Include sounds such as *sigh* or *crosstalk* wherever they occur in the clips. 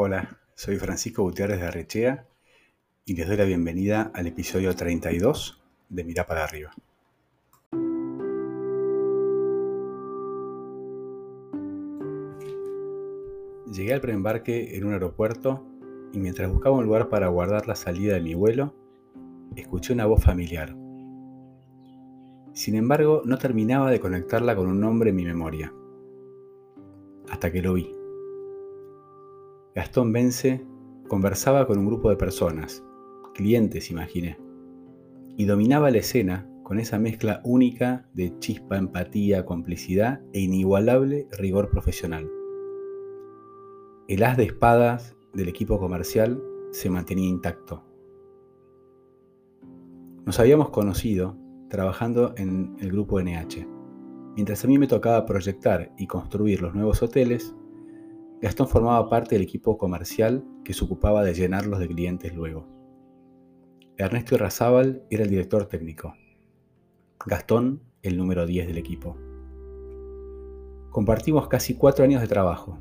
Hola, soy Francisco Gutiérrez de Arrechea y les doy la bienvenida al episodio 32 de Mirá para arriba. Llegué al preembarque en un aeropuerto y mientras buscaba un lugar para guardar la salida de mi vuelo, escuché una voz familiar. Sin embargo, no terminaba de conectarla con un nombre en mi memoria, hasta que lo vi. Gastón Vence conversaba con un grupo de personas, clientes imaginé, y dominaba la escena con esa mezcla única de chispa, empatía, complicidad e inigualable rigor profesional. El haz de espadas del equipo comercial se mantenía intacto. Nos habíamos conocido trabajando en el grupo NH. Mientras a mí me tocaba proyectar y construir los nuevos hoteles, Gastón formaba parte del equipo comercial que se ocupaba de llenarlos de clientes luego. Ernesto Irrazábal era el director técnico. Gastón, el número 10 del equipo. Compartimos casi cuatro años de trabajo,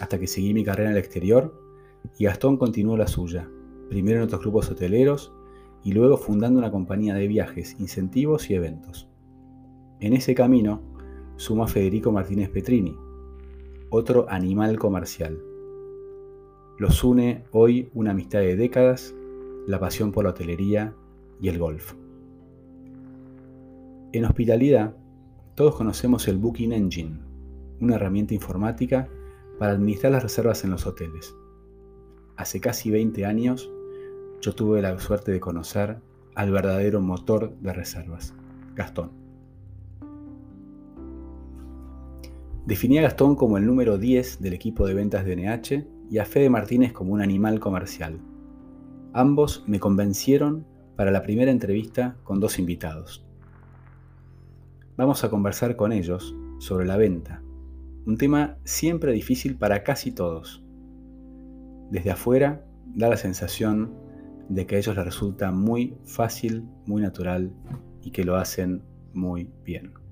hasta que seguí mi carrera en el exterior y Gastón continuó la suya, primero en otros grupos hoteleros y luego fundando una compañía de viajes, incentivos y eventos. En ese camino suma Federico Martínez Petrini, otro animal comercial. Los une hoy una amistad de décadas, la pasión por la hotelería y el golf. En hospitalidad, todos conocemos el Booking Engine, una herramienta informática para administrar las reservas en los hoteles. Hace casi 20 años, yo tuve la suerte de conocer al verdadero motor de reservas, Gastón. Definía a Gastón como el número 10 del equipo de ventas de NH y a Fede Martínez como un animal comercial. Ambos me convencieron para la primera entrevista con dos invitados. Vamos a conversar con ellos sobre la venta, un tema siempre difícil para casi todos. Desde afuera da la sensación de que a ellos les resulta muy fácil, muy natural y que lo hacen muy bien.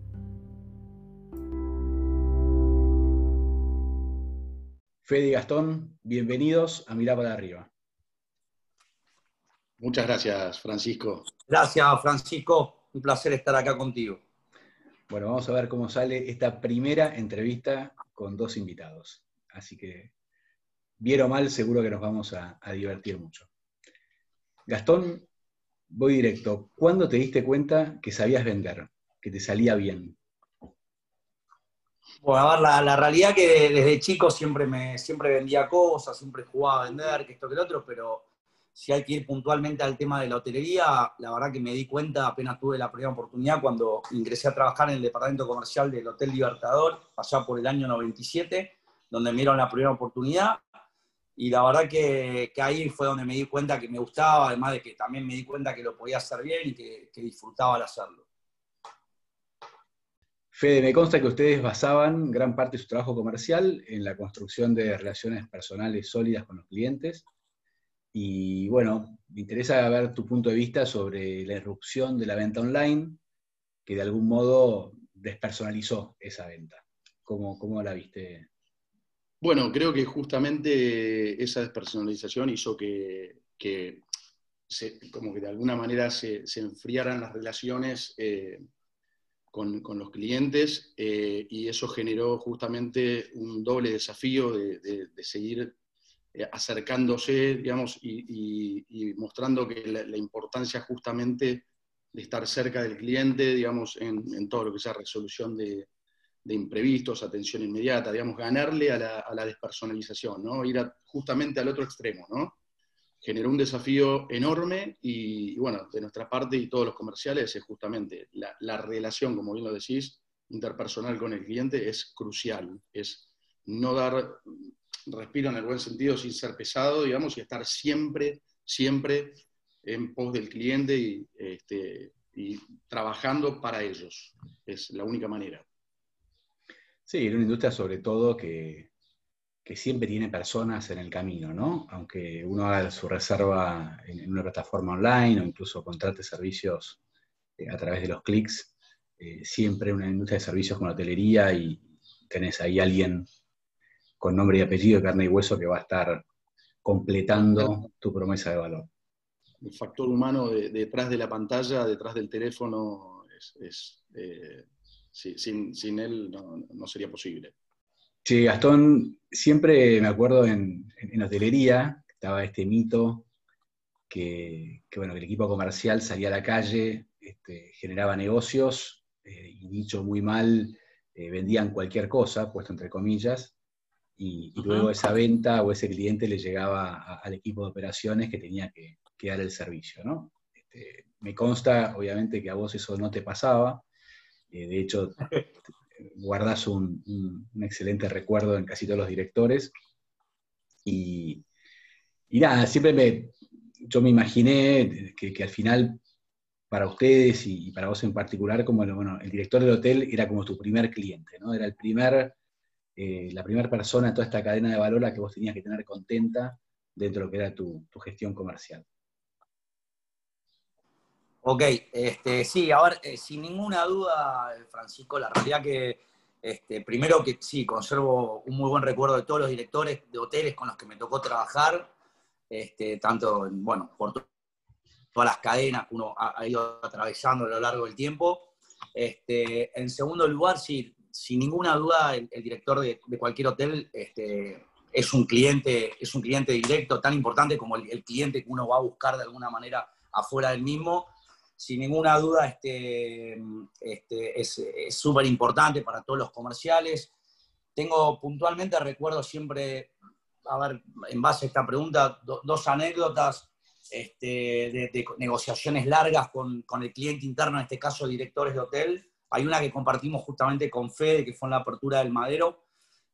Fede y Gastón, bienvenidos a Mirar para arriba. Muchas gracias, Francisco. Gracias, Francisco. Un placer estar acá contigo. Bueno, vamos a ver cómo sale esta primera entrevista con dos invitados. Así que, bien o mal, seguro que nos vamos a, a divertir mucho. Gastón, voy directo. ¿Cuándo te diste cuenta que sabías vender, que te salía bien? Bueno, a ver, la, realidad que desde chico siempre me siempre vendía cosas, siempre jugaba a vender, que esto que el otro, pero si hay que ir puntualmente al tema de la hotelería, la verdad que me di cuenta apenas tuve la primera oportunidad cuando ingresé a trabajar en el departamento comercial del Hotel Libertador, allá por el año 97, donde me dieron la primera oportunidad. Y la verdad que, ahí fue donde me di cuenta que me gustaba, además de que también me di cuenta que lo podía hacer bien y que, que disfrutaba al hacerlo. Fede, me consta que ustedes basaban gran parte de su trabajo comercial en la construcción de relaciones personales sólidas con los clientes. Y bueno, me interesa ver tu punto de vista sobre la irrupción de la venta online, que de algún modo despersonalizó esa venta. ¿Cómo, cómo la viste? Bueno, creo que justamente esa despersonalización hizo que, como que de alguna manera se, enfriaran las relaciones. Eh, con, los clientes eh, y eso generó justamente un doble desafío de, seguir eh, acercándose, digamos, y, mostrando que la, importancia justamente de estar cerca del cliente, digamos, en, todo lo que sea resolución de, imprevistos, atención inmediata, digamos, ganarle a la, despersonalización, ¿no? Ir justamente al otro extremo, ¿no? Generó un desafío enorme y, bueno, de nuestra parte y todos los comerciales es justamente la, relación, como bien lo decís, interpersonal con el cliente es crucial, es no dar respiro en el buen sentido sin ser pesado, digamos, y estar siempre, siempre en pos del cliente y, este, y trabajando para ellos. Es la única manera. Sí, en una industria sobre todo que, que siempre tiene personas en el camino, ¿no? Aunque uno haga su reserva en, una plataforma online o incluso contrate servicios eh, a través de los clics, eh, siempre una industria de servicios con hotelería y tenés ahí alguien con nombre y apellido, carne y hueso que va a estar completando tu promesa de valor. El factor humano detrás de la pantalla, detrás del teléfono, es, eh, sin, él no, sería posible. Sí, Gastón, siempre me acuerdo en, en hotelería, estaba este mito que, bueno, el equipo comercial salía a la calle, este, generaba negocios eh, y dicho muy mal, eh, vendían cualquier cosa, puesto entre comillas, y, luego esa venta o ese cliente le llegaba al equipo de operaciones que tenía que, dar el servicio. ¿no? Este, me consta, obviamente, que a vos eso no te pasaba. Eh, de hecho, *laughs* guardas un, excelente recuerdo en casi todos los directores. Y, nada, siempre me, yo me imaginé que, al final, para ustedes y, para vos en particular, como bueno, el director del hotel era como tu primer cliente, ¿no? Era el primer, eh, la primera persona en toda esta cadena de valor a que vos tenías que tener contenta dentro de lo que era tu, gestión comercial. Ok, este, sí, a ver, eh, sin ninguna duda, Francisco, la realidad que este, primero que sí, conservo un muy buen recuerdo de todos los directores de hoteles con los que me tocó trabajar, este, tanto bueno, por todas las cadenas que uno ha, ido atravesando a lo largo del tiempo. Este, en segundo lugar, sí, sin ninguna duda, el, director de, cualquier hotel este, es, un cliente, es un cliente directo tan importante como el, cliente que uno va a buscar de alguna manera afuera del mismo. Sin ninguna duda, este, este, es súper importante para todos los comerciales. Tengo puntualmente, recuerdo siempre a ver, en base a esta pregunta, dos anécdotas este, de, negociaciones largas con, el cliente interno, en este caso directores de hotel. Hay una que compartimos justamente con Fede, que fue en la apertura del Madero,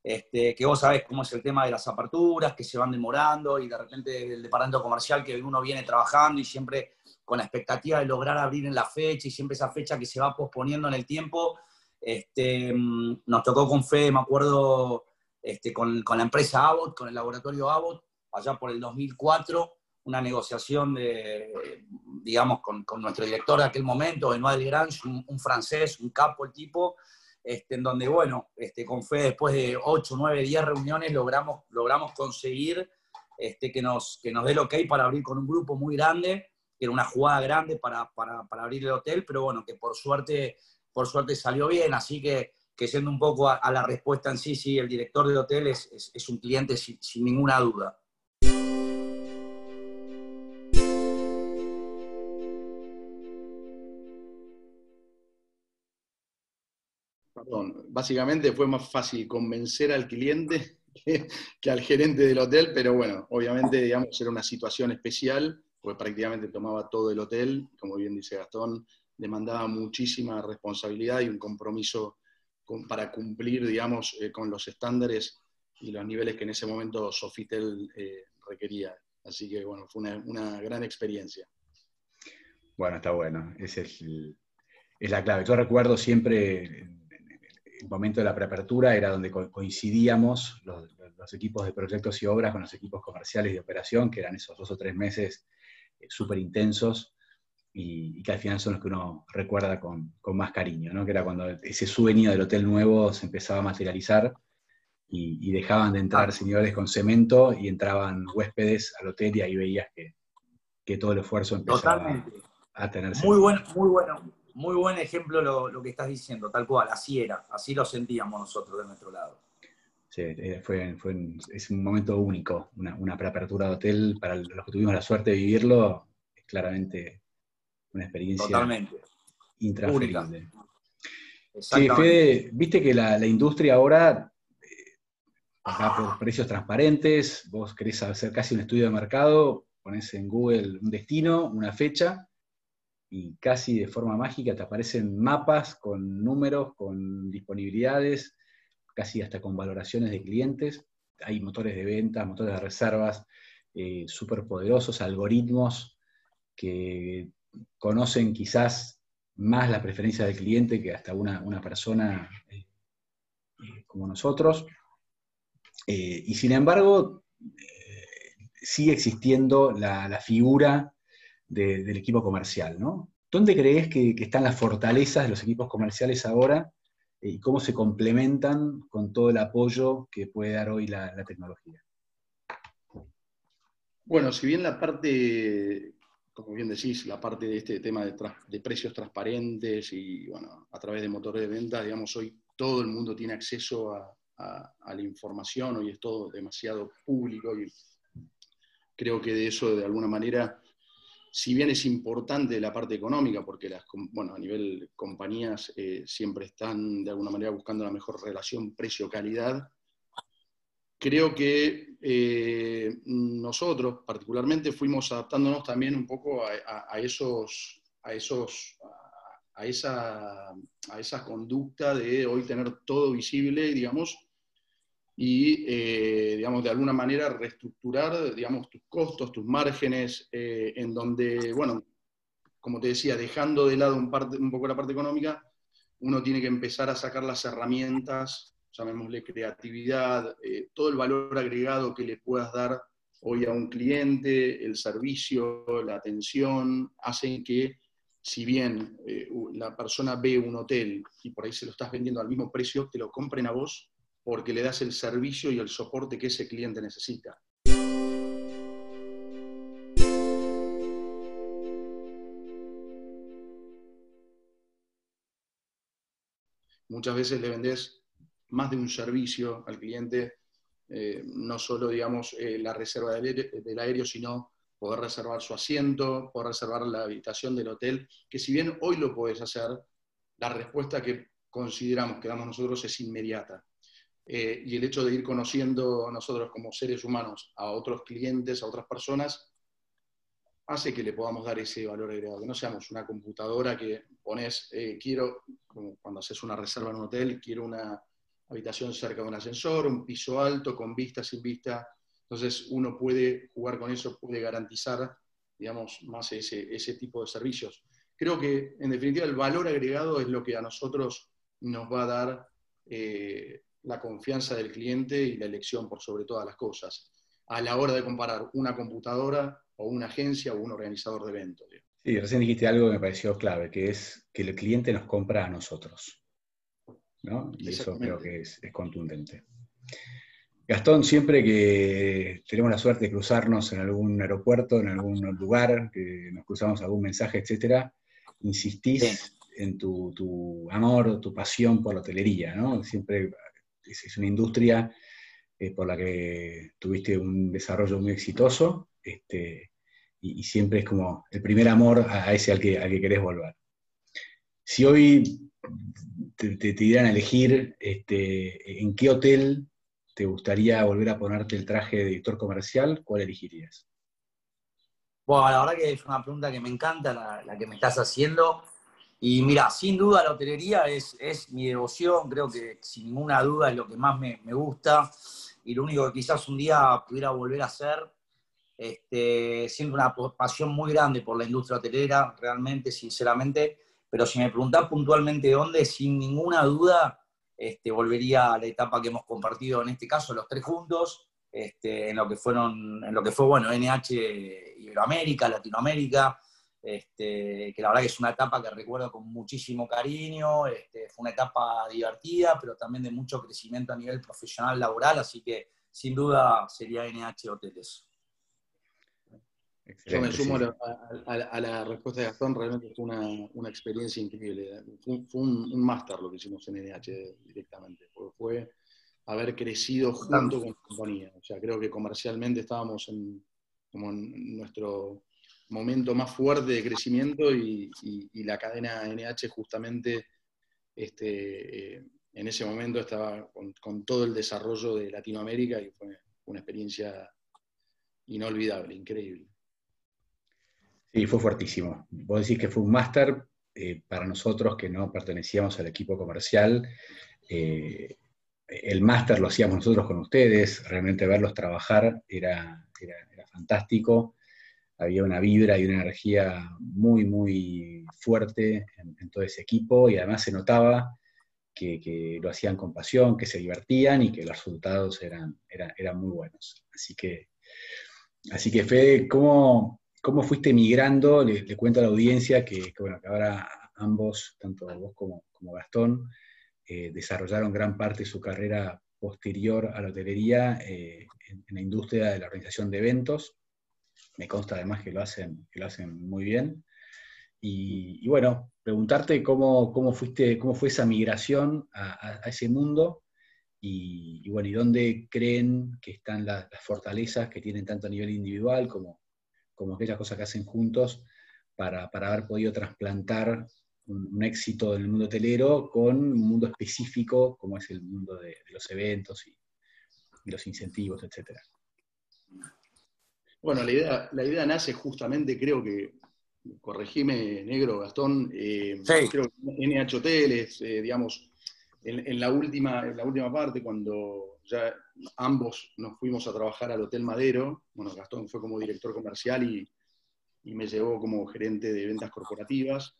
este, que vos sabés cómo es el tema de las aperturas, que se van demorando y de repente el departamento comercial que uno viene trabajando y siempre con la expectativa de lograr abrir en la fecha y siempre esa fecha que se va posponiendo en el tiempo. Este, nos tocó con Fede, me acuerdo, este, con, la empresa Abbott, con el laboratorio Abbott, allá por el 2004, una negociación de, digamos, con, nuestro director de aquel momento, Benoît Grange, un, un, francés, un capo el tipo, este, en donde, bueno, este, con fe, después de 8, 9, 10 reuniones, logramos, logramos conseguir este, que, nos, que nos dé el ok para abrir con un grupo muy grande, que era una jugada grande para, para, para abrir el hotel, pero bueno, que por suerte, por suerte salió bien, así que que siendo un poco a, la respuesta en sí, sí, el director de hotel es, un cliente sin, ninguna duda. Básicamente fue más fácil convencer al cliente que, al gerente del hotel, pero bueno, obviamente, digamos, era una situación especial, porque prácticamente tomaba todo el hotel, como bien dice Gastón, demandaba muchísima responsabilidad y un compromiso para cumplir, digamos, eh, con los estándares y los niveles que en ese momento Sofitel eh, requería. Así que, bueno, fue una, gran experiencia. Bueno, está bueno. Esa es, la clave. Yo recuerdo siempre el momento de la preapertura era donde coincidíamos los, equipos de proyectos y obras con los equipos comerciales de operación, que eran esos dos o tres meses eh, súper intensos, y, que al final son los que uno recuerda con, más cariño, ¿no? que era cuando ese sueño del hotel nuevo se empezaba a materializar y, dejaban de entrar ah. señores con cemento y entraban huéspedes al hotel y ahí veías que, todo el esfuerzo empezaba a tener Muy bueno, muy bueno, muy buen ejemplo lo, que estás diciendo, tal cual, así era, así lo sentíamos nosotros de nuestro lado. Sí, eh, fue, es un momento único, una, una preapertura de hotel, para los que tuvimos la suerte de vivirlo, es claramente una experiencia Totalmente. intransferible. Sí, Fede, viste que la, industria ahora va eh, por precios transparentes, vos querés hacer casi un estudio de mercado, pones en Google un destino, una fecha, y casi de forma mágica te aparecen mapas con números, con disponibilidades, casi hasta con valoraciones de clientes. Hay motores de venta, motores de reservas eh, súper poderosos, algoritmos que conocen quizás más la preferencia del cliente que hasta una, persona eh, eh, como nosotros. Eh, y sin embargo, sigue existiendo la, figura del equipo comercial, ¿no? ¿Dónde crees que, están las fortalezas de los equipos comerciales ahora y cómo se complementan con todo el apoyo que puede dar hoy la tecnología? Bueno, si bien la parte, como bien decís, la parte de este tema de, precios transparentes y, bueno, a través de motores de venta, digamos, hoy todo el mundo tiene acceso a, la información, hoy es todo demasiado público y creo que de eso, de alguna manera, si bien es importante la parte económica, porque las, bueno, a nivel compañías eh, siempre están de alguna manera buscando la mejor relación precio-calidad, creo que eh, nosotros particularmente fuimos adaptándonos también un poco a, esos, a, esos, a, esa, a esa conducta de hoy tener todo visible, digamos, y, eh, digamos, de alguna manera reestructurar, digamos, tus costos, tus márgenes, eh, en donde, bueno, como te decía, dejando de lado un, parte, un poco la parte económica, uno tiene que empezar a sacar las herramientas llamémosle creatividad, eh, todo el valor agregado que le puedas dar hoy a un cliente, el servicio, la atención, hacen que si bien eh, la persona ve un hotel y por ahí se lo estás vendiendo al mismo precio, te lo compren a vos porque le das el servicio y el soporte que ese cliente necesita. Muchas veces le vendés más de un servicio al cliente, eh, no solo, digamos, eh, la reserva del aéreo, sino poder reservar su asiento, poder reservar la habitación del hotel, que si bien hoy lo puedes hacer, la respuesta que consideramos que damos nosotros es inmediata. Eh, y el hecho de ir conociendo nosotros como seres humanos a otros clientes, a otras personas, hace que le podamos dar ese valor agregado, que no seamos una computadora que pones, quiero, como cuando haces una reserva en un hotel, quiero una, habitación cerca de un ascensor, un piso alto, con vista, sin vista. Entonces uno puede jugar con eso, puede garantizar, digamos, más ese, ese tipo de servicios. Creo que, en definitiva, el valor agregado es lo que a nosotros nos va a dar eh, la confianza del cliente y la elección por sobre todas las cosas, a la hora de comparar una computadora o una agencia o un organizador de eventos. Sí, recién dijiste algo que me pareció clave, que es que el cliente nos compra a nosotros. Y eso creo que es, contundente. Gastón, siempre que tenemos la suerte de cruzarnos en algún aeropuerto, en algún lugar, que nos cruzamos algún mensaje, etcétera, insistís en tu, amor, tu pasión por la hotelería, ¿no? Siempre es, una industria eh, por la que tuviste un desarrollo muy exitoso, este, y, siempre es como el primer amor a, ese al que, al que querés volver. Si hoy te, te, dieran a elegir este, en qué hotel te gustaría volver a ponerte el traje de director comercial, ¿cuál elegirías? Bueno, la verdad que es una pregunta que me encanta, la, que me estás haciendo. Y mira, sin duda la hotelería es, es, mi devoción, creo que sin ninguna duda es lo que más me, me, gusta y lo único que quizás un día pudiera volver a hacer. Este, siento una pasión muy grande por la industria hotelera, realmente, sinceramente, pero si me preguntás puntualmente dónde, sin ninguna duda, este, volvería a la etapa que hemos compartido en este caso, los tres juntos, este, en lo que fueron, en lo que fue bueno, NH Iberoamérica, Latinoamérica, este, que la verdad que es una etapa que recuerdo con muchísimo cariño, este, fue una etapa divertida, pero también de mucho crecimiento a nivel profesional laboral, así que sin duda sería NH Hoteles. Yo me sumo a, la respuesta de Gastón, realmente fue una, experiencia increíble. Fue, un, máster lo que hicimos en NH directamente, fue haber crecido junto con la compañía. O sea, creo que comercialmente estábamos en, como en nuestro momento más fuerte de crecimiento y, la cadena NH justamente este, eh, en ese momento estaba con, todo el desarrollo de Latinoamérica y fue una experiencia inolvidable, increíble. Sí, fue fuertísimo. Vos decís que fue un máster eh, para nosotros que no pertenecíamos al equipo comercial. Eh, el máster lo hacíamos nosotros con ustedes, realmente verlos trabajar era, era, fantástico. Había una vibra y una energía muy, muy fuerte en, todo ese equipo y además se notaba que, lo hacían con pasión, que se divertían y que los resultados eran, eran, muy buenos. Así que, así que Fede, ¿cómo, ¿Cómo fuiste migrando? Le, cuento a la audiencia que, bueno, que ahora ambos, tanto vos como, Gastón, eh, desarrollaron gran parte de su carrera posterior a la hotelería eh, en, la industria de la organización de eventos. Me consta además que lo hacen, que lo hacen muy bien. Y, bueno, preguntarte cómo, cómo, fuiste, cómo fue esa migración a, ese mundo y, bueno, y dónde creen que están las fortalezas que tienen tanto a nivel individual como, como aquellas cosas que hacen juntos para, haber podido trasplantar un, éxito en el mundo hotelero con un mundo específico como es el mundo de, los eventos y, los incentivos, etc. Bueno, la idea, la idea nace justamente, creo que corregime, negro, Gastón, eh, creo que NH Hoteles, eh, digamos, en, la última, en la última parte, cuando ya ambos nos fuimos a trabajar al Hotel Madero, bueno, Gastón fue como director comercial y, me llevó como gerente de ventas corporativas,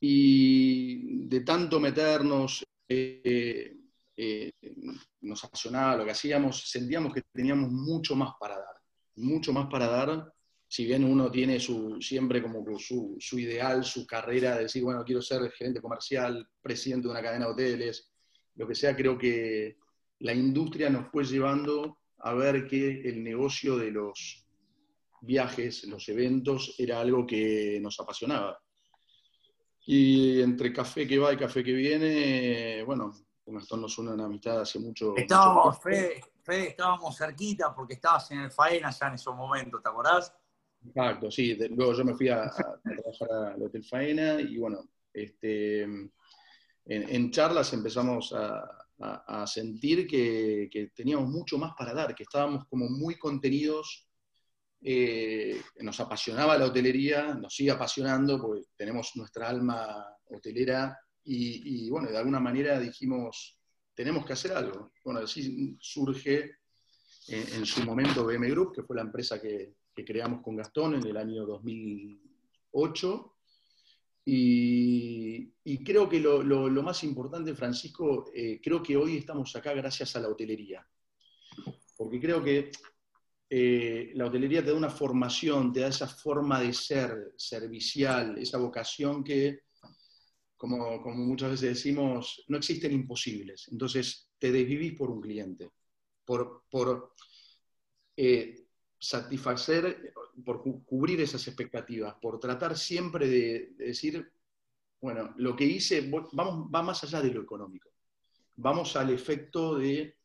y de tanto meternos, eh, nos apasionaba lo que hacíamos, sentíamos que teníamos mucho más para dar, mucho más para dar si bien uno tiene su, siempre como su, su, ideal, su carrera de decir, bueno, quiero ser gerente comercial, presidente de una cadena de hoteles, lo que sea, creo que la industria nos fue llevando a ver que el negocio de los viajes, los eventos, era algo que nos apasionaba. Y entre café que va y café que viene, bueno, con esto nos une una amistad hace mucho. Estábamos, Fede, estábamos cerquita porque estabas en el Faena ya en esos momentos, ¿te acordás? Exacto, sí. Luego yo me fui a, trabajar al Hotel Faena y bueno, este, en, charlas empezamos a, sentir que, teníamos mucho más para dar, que estábamos como muy contenidos, eh, nos apasionaba la hotelería, nos sigue apasionando porque tenemos nuestra alma hotelera y, bueno, de alguna manera dijimos, tenemos que hacer algo. Bueno, así surge en su momento BM Group, que fue la empresa que, que creamos con Gastón en el año 2008. Y, creo que lo, más importante, Francisco, eh, creo que hoy estamos acá gracias a la hotelería. Porque creo que eh, la hotelería te da una formación, te da esa forma de ser servicial, esa vocación que, como, muchas veces decimos, no existen imposibles. Entonces, te desvivís por un cliente, por, por eh, satisfacer, por cubrir esas expectativas, por tratar siempre de, decir, bueno, lo que hice vamos, va más allá de lo económico. Vamos al efecto de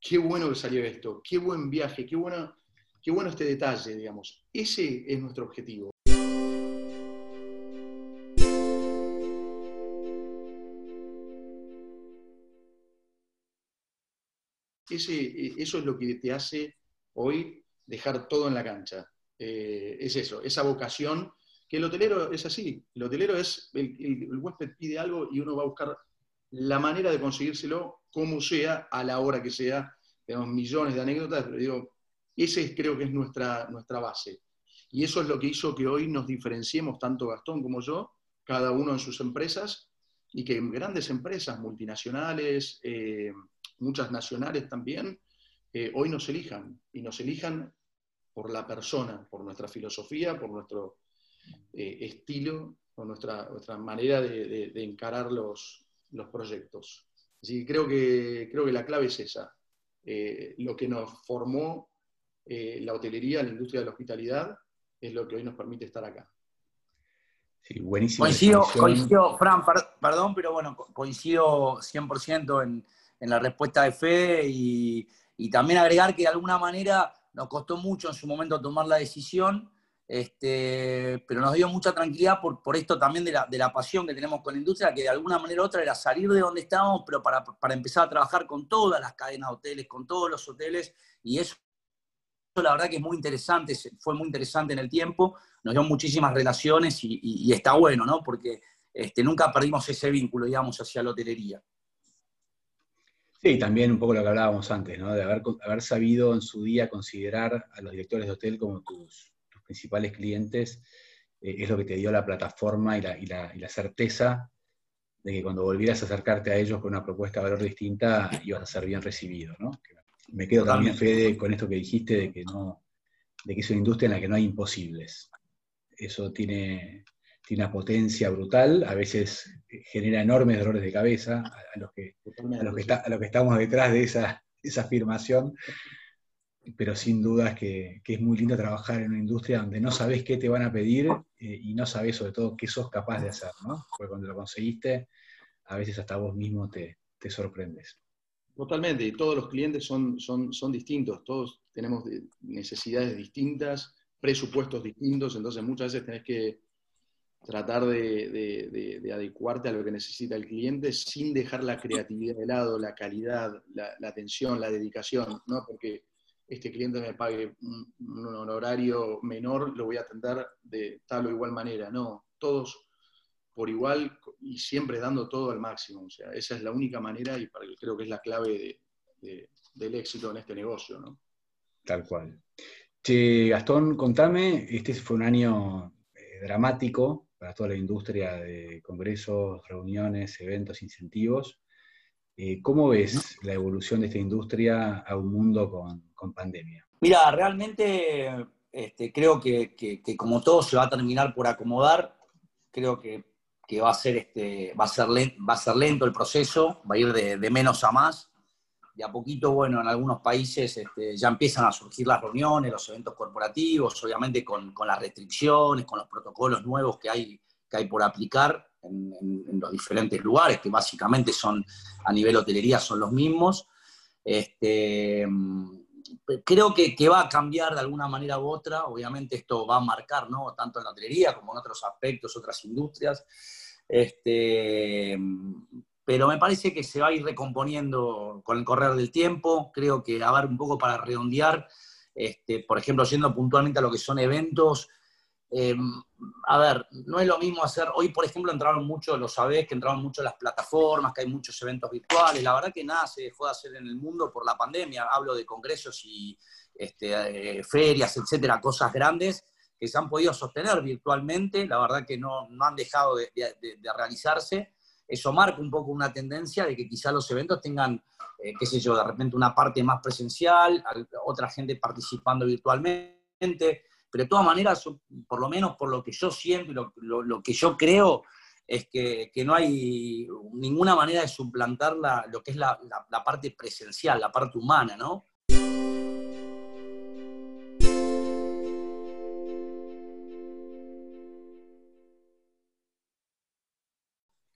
qué bueno que salió esto, qué buen viaje, qué bueno, qué bueno este detalle, digamos. Ese es nuestro objetivo. Ese, eso es lo que te hace hoy dejar todo en la cancha. Eh, es eso, esa vocación, que el hotelero es así, el hotelero es, el, huésped pide algo y uno va a buscar la manera de conseguírselo como sea, a la hora que sea. Tenemos millones de anécdotas, pero digo, ese creo que es nuestra, nuestra base. Y eso es lo que hizo que hoy nos diferenciemos, tanto Gastón como yo, cada uno en sus empresas, y que grandes empresas multinacionales, eh, muchas nacionales también, eh, hoy nos elijan, y nos elijan por la persona, por nuestra filosofía, por nuestro eh, estilo, por nuestra, nuestra manera de, encarar los, los, proyectos. Así que creo, que creo que la clave es esa. Eh, lo que nos formó eh, la hotelería, la industria de la hospitalidad, es lo que hoy nos permite estar acá. Sí, buenísimo. Coincido, Fran, perdón, pero bueno, coincido 100% en, en la respuesta de Fe y, y también agregar que de alguna manera nos costó mucho en su momento tomar la decisión, este, pero nos dio mucha tranquilidad por, por esto también de la, de la, pasión que tenemos con la industria, que de alguna manera u otra era salir de donde estábamos, pero para, para empezar a trabajar con todas las cadenas de hoteles, con todos los hoteles, y eso la verdad que es muy interesante, fue muy interesante en el tiempo, nos dio muchísimas relaciones y, y, está bueno, ¿no? Porque este, nunca perdimos ese vínculo, digamos, hacia la hotelería. Sí, también un poco lo que hablábamos antes, ¿no? de haber, haber sabido en su día considerar a los directores de hotel como tus, principales clientes, eh, es lo que te dio la plataforma y la, y, la, y la, certeza de que cuando volvieras a acercarte a ellos con una propuesta de valor distinta, ibas a ser bien recibido. ¿no? Me quedo también, Fede, con esto que dijiste de que, no, de que es una industria en la que no hay imposibles. Eso tiene, tiene una potencia brutal, a veces genera enormes dolores de cabeza a, los, que, a los, que, estamos detrás de esa, esa afirmación. pero sin dudas que, que, es muy lindo trabajar en una industria donde no sabes qué te van a pedir eh, y no sabes sobre todo qué sos capaz de hacer, ¿no? Porque cuando lo conseguiste, a veces hasta vos mismo te, te sorprendes. Totalmente, y todos los clientes son, son, son distintos, todos tenemos necesidades distintas, presupuestos distintos, entonces muchas veces tenés que tratar de, adecuarte a lo que necesita el cliente sin dejar la creatividad de lado, la calidad, la, atención, la dedicación, ¿no? Porque este cliente me pague un, un, honorario menor, lo voy a atender de tal o igual manera. No, todos por igual y siempre dando todo al máximo. O sea, esa es la única manera y creo que es la clave del éxito en este negocio, ¿no? Tal cual. Che, Gastón, contame, este fue un año eh, dramático para toda la industria de congresos, reuniones, eventos, incentivos. Eh, ¿Cómo ves la evolución de esta industria a un mundo con, pandemia? Mira, realmente este, creo que, como todo se va a terminar por acomodar. Creo que que va a ser, este, va a ser, lento, va a ser lento el proceso, va a ir de, menos a más. De a poquito, bueno, en algunos países este, ya empiezan a surgir las reuniones, los eventos corporativos, obviamente con, las restricciones, con los protocolos nuevos que hay, que hay por aplicar en, los diferentes lugares, que básicamente son a nivel hotelería son los mismos. Este, creo que, va a cambiar de alguna manera u otra. Obviamente esto va a marcar, ¿no? Tanto en la hotelería como en otros aspectos, otras industrias. Este, pero me parece que se va a ir recomponiendo con el correr del tiempo. Creo que a ver un poco para redondear, este, por ejemplo, yendo puntualmente a lo que son eventos, Em, a ver, no es lo mismo hacer, hoy por ejemplo entraron mucho, lo sabés, que entraron mucho las plataformas, que hay muchos eventos virtuales, la verdad que nada se dejó de hacer en el mundo por la pandemia, hablo de congresos y este, eh, ferias, etcétera, cosas grandes que se han podido sostener virtualmente, la verdad que no, no han dejado de, realizarse, eso marca un poco una tendencia de que quizá los eventos tengan, eh, qué sé yo, de repente una parte más presencial, otra gente participando virtualmente, pero de todas maneras, por lo menos por lo que yo siento y lo, que yo creo, es que, no hay ninguna manera de suplantar lo que es la, parte presencial, la parte humana, ¿no?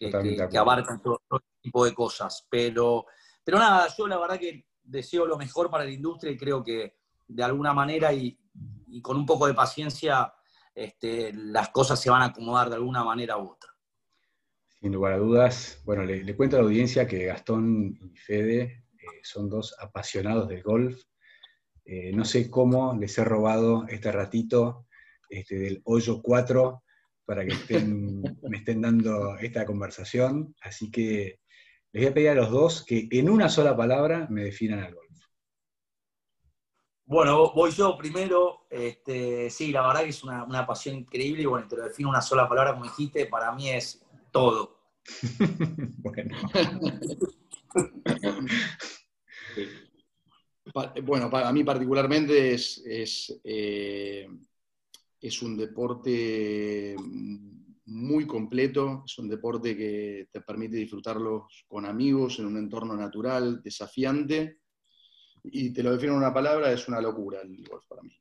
Que, abarcan todo, tipo de cosas. Pero, pero nada, yo la verdad que deseo lo mejor para la industria y creo que de alguna manera y, y con un poco de paciencia este, las cosas se van a acomodar de alguna manera u otra. Sin lugar a dudas, bueno, le, cuento a la audiencia que Gastón y Fede eh, son dos apasionados del golf. Eh, no sé cómo les he robado este ratito este, del hoyo 4 para que me estén dando esta conversación, así que les voy a pedir a los dos que en una sola palabra me definan al golf. Bueno, voy yo primero. Este, sí, la verdad que es una, pasión increíble y bueno, te lo defino una sola palabra como dijiste, para mí es todo. *laughs* bueno. *laughs* bueno, para mí particularmente es, es, eh, es un deporte muy completo, es un deporte que te permite disfrutarlo con amigos en un entorno natural, desafiante y te lo defino en una palabra, es una locura el golf para mí.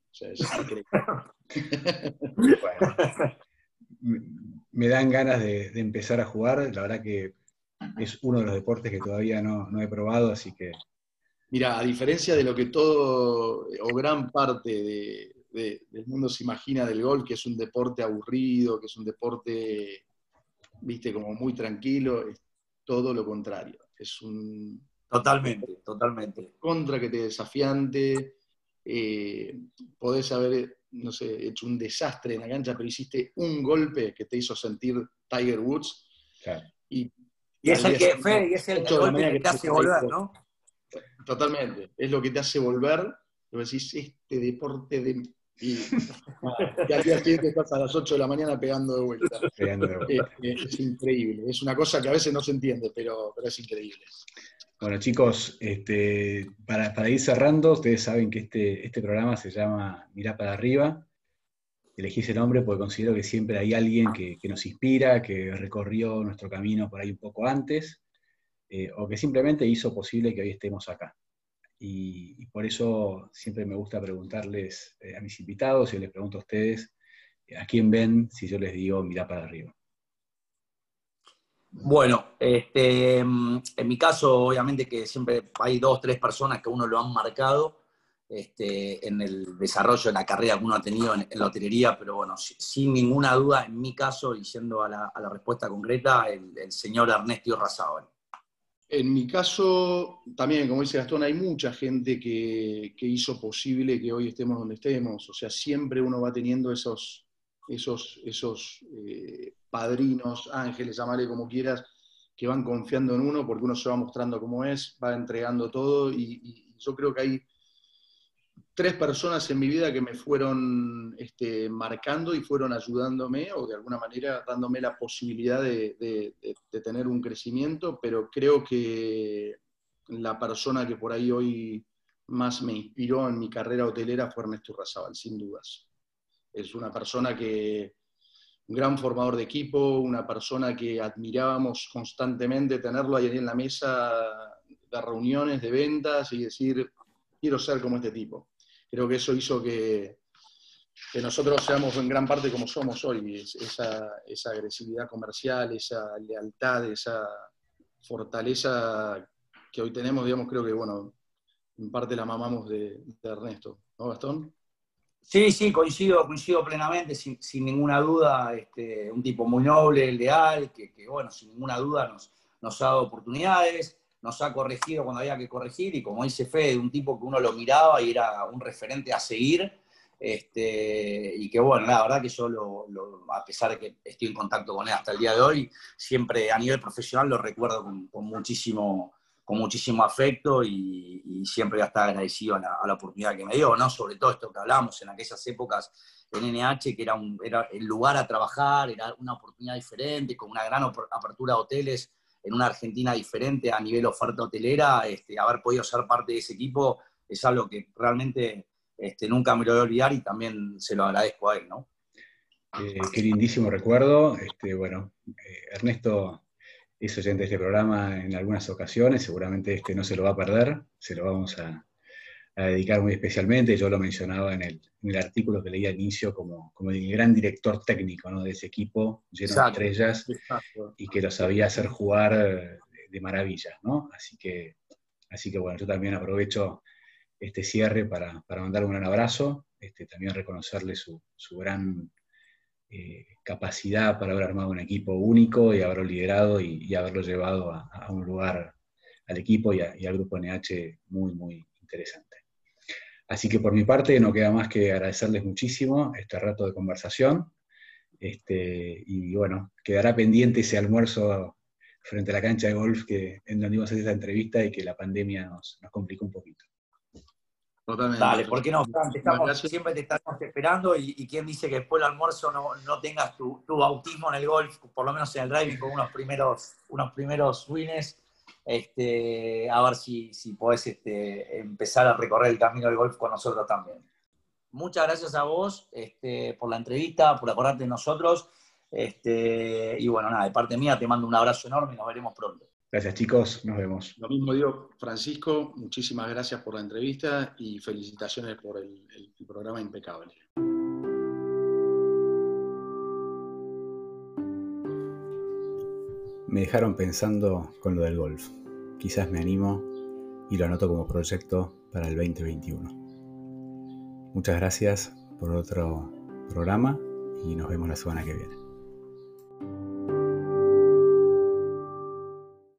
*laughs* me dan ganas de, empezar a jugar, la verdad que es uno de los deportes que todavía no, he probado, así que... Mira, a diferencia de lo que todo o gran parte del mundo se imagina del golf, que es un deporte aburrido, que es un deporte, viste, como muy tranquilo, es todo lo contrario. Es un, Totalmente, totalmente. Contra que te desafiante, eh, podés haber, no sé, hecho un desastre en la cancha, pero hiciste un golpe que te hizo sentir Tiger Woods. Y, es el que, es el, golpe que, te hace volver, ¿no? Totalmente, es lo que te hace volver, lo decís, este deporte de... *laughs* Y, al día siguiente estás a las 8 de la mañana pegando de vuelta. Es, increíble, es una cosa que a veces no se entiende, pero, pero es increíble. Bueno, chicos, este, para, ir cerrando, ustedes saben que este, este programa se llama Mirá para arriba. Elegí ese nombre porque considero que siempre hay alguien que, nos inspira, que recorrió nuestro camino por ahí un poco antes, eh, o que simplemente hizo posible que hoy estemos acá. Y, por eso siempre me gusta preguntarles eh, a mis invitados y les pregunto a ustedes, ¿a quién ven si yo les digo mira para arriba? Bueno, este, en mi caso, obviamente que siempre hay dos, tres personas que uno lo han marcado este, en el desarrollo de la carrera que uno ha tenido en, la hotelería, pero bueno, sin ninguna duda, en mi caso, y yendo a la, respuesta concreta, el, señor Ernesto Razábal. En mi caso, también, como dice Gastón, hay mucha gente que, hizo posible que hoy estemos donde estemos. O sea, siempre uno va teniendo esos, esos, esos eh, padrinos, ángeles, llamarle como quieras, que van confiando en uno porque uno se va mostrando como es, va entregando todo y yo creo que hay tres personas en mi vida que me fueron este, marcando y fueron ayudándome o de alguna manera dándome la posibilidad de, tener un crecimiento, pero creo que la persona que por ahí hoy más me inspiró en mi carrera hotelera fue Ernesto Razabal, sin dudas. Es una persona que, un gran formador de equipo, una persona que admirábamos constantemente, tenerlo ahí en la mesa de reuniones, de ventas y decir, quiero ser como este tipo creo que eso hizo que, nosotros seamos en gran parte como somos hoy, esa, agresividad comercial, esa lealtad, esa fortaleza que hoy tenemos, digamos, creo que, bueno, en parte la mamamos de, Ernesto, ¿no, Gastón? Sí, sí, coincido, coincido plenamente, sin, ninguna duda, este, un tipo muy noble, leal, que, que, bueno, sin ninguna duda nos, nos ha dado oportunidades, nos ha corregido cuando había que corregir y como dice Fede, un tipo que uno lo miraba y era un referente a seguir. Este, y que bueno, la verdad que yo, a pesar de que estoy en contacto con él hasta el día de hoy, siempre a nivel profesional lo recuerdo con, muchísimo, con muchísimo afecto y, siempre voy a estar agradecido a la, oportunidad que me dio, ¿no? Sobre todo esto que hablamos en aquellas épocas en NH, que era, un, era el lugar a trabajar, era una oportunidad diferente, con una gran apertura de hoteles en una Argentina diferente a nivel oferta hotelera, este, haber podido ser parte de ese equipo es algo que realmente este, nunca me lo voy a olvidar y también se lo agradezco a él, ¿no? Eh, qué lindísimo recuerdo. Este, bueno, eh, Ernesto es oyente de este programa en algunas ocasiones, seguramente este no se lo va a perder, se lo vamos a, a dedicar muy especialmente. Yo lo mencionaba en el, en el artículo que leí al inicio como, como el gran director técnico ¿no? de ese equipo lleno de estrellas y que lo sabía hacer jugar de maravilla. ¿no? Así, que, así que bueno, yo también aprovecho este cierre para, para mandarle un gran abrazo, este, también reconocerle su, su gran eh, capacidad para haber armado un equipo único y haberlo liderado y, haberlo llevado a, a, un lugar al equipo y, y al grupo NH muy, muy interesante. Así que por mi parte no queda más que agradecerles muchísimo este rato de conversación. Este, y bueno, quedará pendiente ese almuerzo frente a la cancha de golf que, en donde íbamos a hacer esta entrevista y que la pandemia nos, nos complicó un poquito. Totalmente. Dale, ¿por qué no, siempre te estamos esperando y, y, quién dice que después del almuerzo no, no tengas tu, tu, bautismo en el golf, por lo menos en el driving, con unos primeros, unos primeros wins este, a ver si, si podés este, empezar a recorrer el camino del golf con nosotros también. Muchas gracias a vos este, por la entrevista, por acordarte de nosotros. Este, y bueno, nada, de parte mía te mando un abrazo enorme y nos veremos pronto. Gracias chicos, nos vemos. Lo mismo digo, Francisco, muchísimas gracias por la entrevista y felicitaciones por el programa impecable. Me dejaron pensando con lo del golf quizás me animo y lo anoto como proyecto para el 2021. Muchas gracias por otro programa y nos vemos la semana que viene.